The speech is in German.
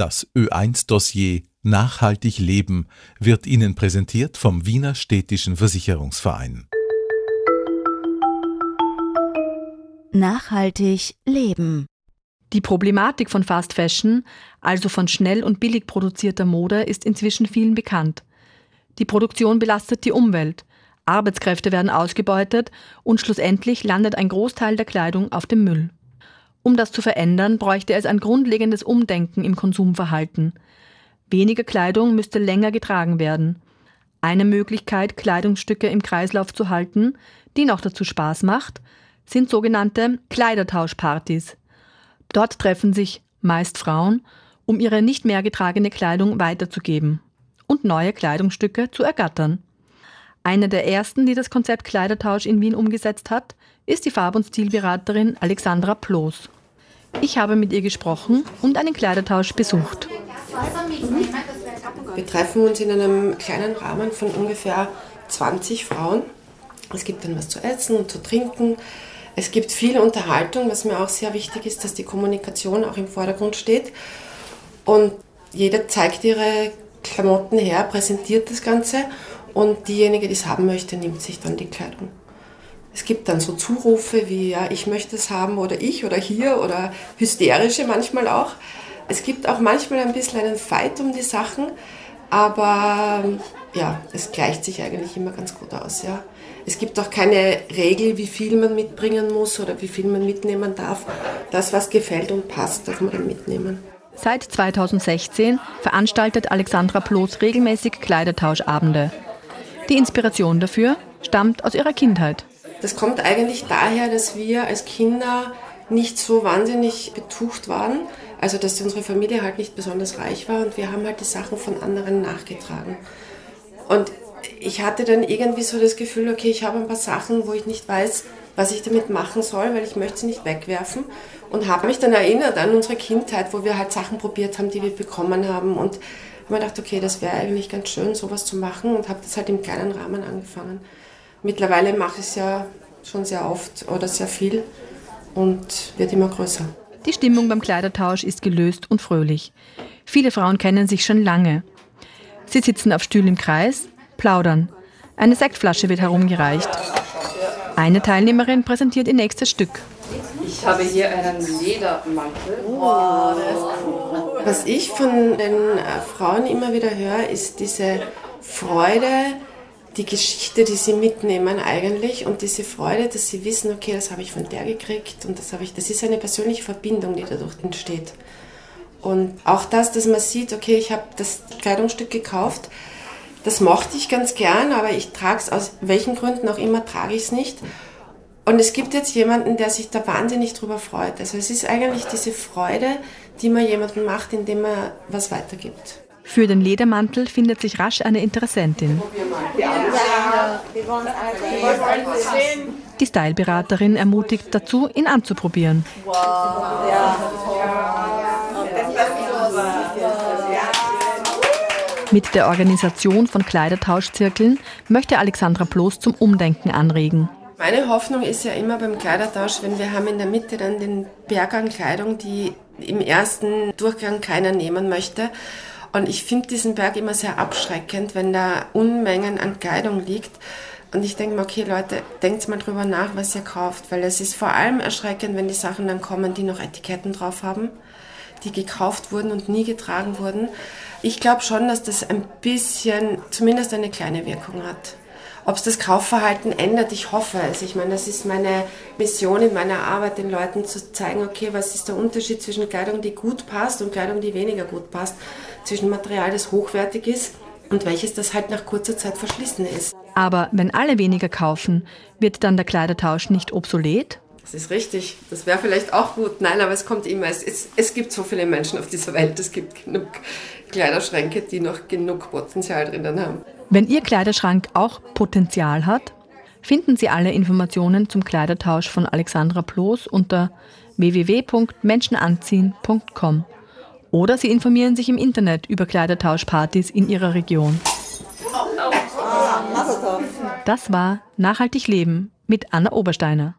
Das Ö1-Dossier Nachhaltig Leben wird Ihnen präsentiert vom Wiener Städtischen Versicherungsverein. Nachhaltig Leben. Die Problematik von Fast Fashion, also von schnell und billig produzierter Mode, ist inzwischen vielen bekannt. Die Produktion belastet die Umwelt, Arbeitskräfte werden ausgebeutet und schlussendlich landet ein Großteil der Kleidung auf dem Müll. Um das zu verändern, bräuchte es ein grundlegendes Umdenken im Konsumverhalten. Weniger Kleidung müsste länger getragen werden. Eine Möglichkeit, Kleidungsstücke im Kreislauf zu halten, die noch dazu Spaß macht, sind sogenannte Kleidertauschpartys. Dort treffen sich meist Frauen, um ihre nicht mehr getragene Kleidung weiterzugeben und neue Kleidungsstücke zu ergattern. Eine der ersten, die das Konzept Kleidertausch in Wien umgesetzt hat, ist die Farb- und Stilberaterin Alexandra Ploß. Ich habe mit ihr gesprochen und einen Kleidertausch besucht. Wir treffen uns in einem kleinen Rahmen von ungefähr 20 Frauen. Es gibt dann was zu essen und zu trinken. Es gibt viel Unterhaltung, was mir auch sehr wichtig ist, dass die Kommunikation auch im Vordergrund steht. Und jeder zeigt ihre Klamotten her, präsentiert das Ganze und diejenige, die es haben möchte, nimmt sich dann die Kleidung. Es gibt dann so Zurufe wie, ja, ich möchte es haben oder ich oder hier oder hysterische manchmal auch. Es gibt auch manchmal ein bisschen einen Fight um die Sachen, aber ja, es gleicht sich eigentlich immer ganz gut aus. Ja. Es gibt auch keine Regel, wie viel man mitbringen muss oder wie viel man mitnehmen darf. Das, was gefällt und passt, darf man mitnehmen. Seit 2016 veranstaltet Alexandra Ploß regelmäßig Kleidertauschabende. Die Inspiration dafür stammt aus ihrer Kindheit. Das kommt eigentlich daher, dass wir als Kinder nicht so wahnsinnig betucht waren. Also, dass unsere Familie halt nicht besonders reich war und wir haben halt die Sachen von anderen nachgetragen. Und ich hatte dann irgendwie so das Gefühl, okay, ich habe ein paar Sachen, wo ich nicht weiß, was ich damit machen soll, weil ich möchte sie nicht wegwerfen. Und habe mich dann erinnert an unsere Kindheit, wo wir halt Sachen probiert haben, die wir bekommen haben. Und habe mir gedacht, okay, das wäre eigentlich ganz schön, sowas zu machen. Und habe das halt im kleinen Rahmen angefangen. Mittlerweile mache ich es ja schon sehr oft oder sehr viel und wird immer größer. Die Stimmung beim Kleidertausch ist gelöst und fröhlich. Viele Frauen kennen sich schon lange. Sie sitzen auf Stühlen im Kreis, plaudern. Eine Sektflasche wird herumgereicht. Eine Teilnehmerin präsentiert ihr nächstes Stück. Ich habe hier einen Ledermantel. Wow, cool. Was ich von den äh, Frauen immer wieder höre, ist diese Freude, die Geschichte, die sie mitnehmen eigentlich und diese Freude, dass sie wissen, okay, das habe ich von der gekriegt und das habe ich, das ist eine persönliche Verbindung, die dadurch entsteht. Und auch das, dass man sieht, okay, ich habe das Kleidungsstück gekauft, das mochte ich ganz gern, aber ich trage es aus welchen Gründen auch immer, trage ich es nicht. Und es gibt jetzt jemanden, der sich da wahnsinnig drüber freut. Also es ist eigentlich diese Freude, die man jemandem macht, indem man was weitergibt. Für den Ledermantel findet sich rasch eine Interessentin. Die Styleberaterin ermutigt dazu, ihn anzuprobieren. Mit der Organisation von Kleidertauschzirkeln möchte Alexandra Bloß zum Umdenken anregen. Meine Hoffnung ist ja immer beim Kleidertausch, wenn wir haben in der Mitte dann den Berg an Kleidung, die im ersten Durchgang keiner nehmen möchte. Und ich finde diesen Berg immer sehr abschreckend, wenn da Unmengen an Kleidung liegt. Und ich denke mir, okay Leute, denkt mal drüber nach, was ihr kauft, weil es ist vor allem erschreckend, wenn die Sachen dann kommen, die noch Etiketten drauf haben, die gekauft wurden und nie getragen wurden. Ich glaube schon, dass das ein bisschen, zumindest eine kleine Wirkung hat. Ob es das Kaufverhalten ändert, ich hoffe es. Ich meine, das ist meine Mission in meiner Arbeit, den Leuten zu zeigen, okay, was ist der Unterschied zwischen Kleidung, die gut passt und Kleidung, die weniger gut passt, zwischen Material, das hochwertig ist und welches das halt nach kurzer Zeit verschlissen ist. Aber wenn alle weniger kaufen, wird dann der Kleidertausch nicht obsolet? Das ist richtig. Das wäre vielleicht auch gut. Nein, aber es kommt immer. Es, es, es gibt so viele Menschen auf dieser Welt. Es gibt genug Kleiderschränke, die noch genug Potenzial drinnen haben. Wenn Ihr Kleiderschrank auch Potenzial hat, finden Sie alle Informationen zum Kleidertausch von Alexandra Ploß unter www.menschenanziehen.com oder Sie informieren sich im Internet über Kleidertauschpartys in Ihrer Region. Das war Nachhaltig Leben mit Anna Obersteiner.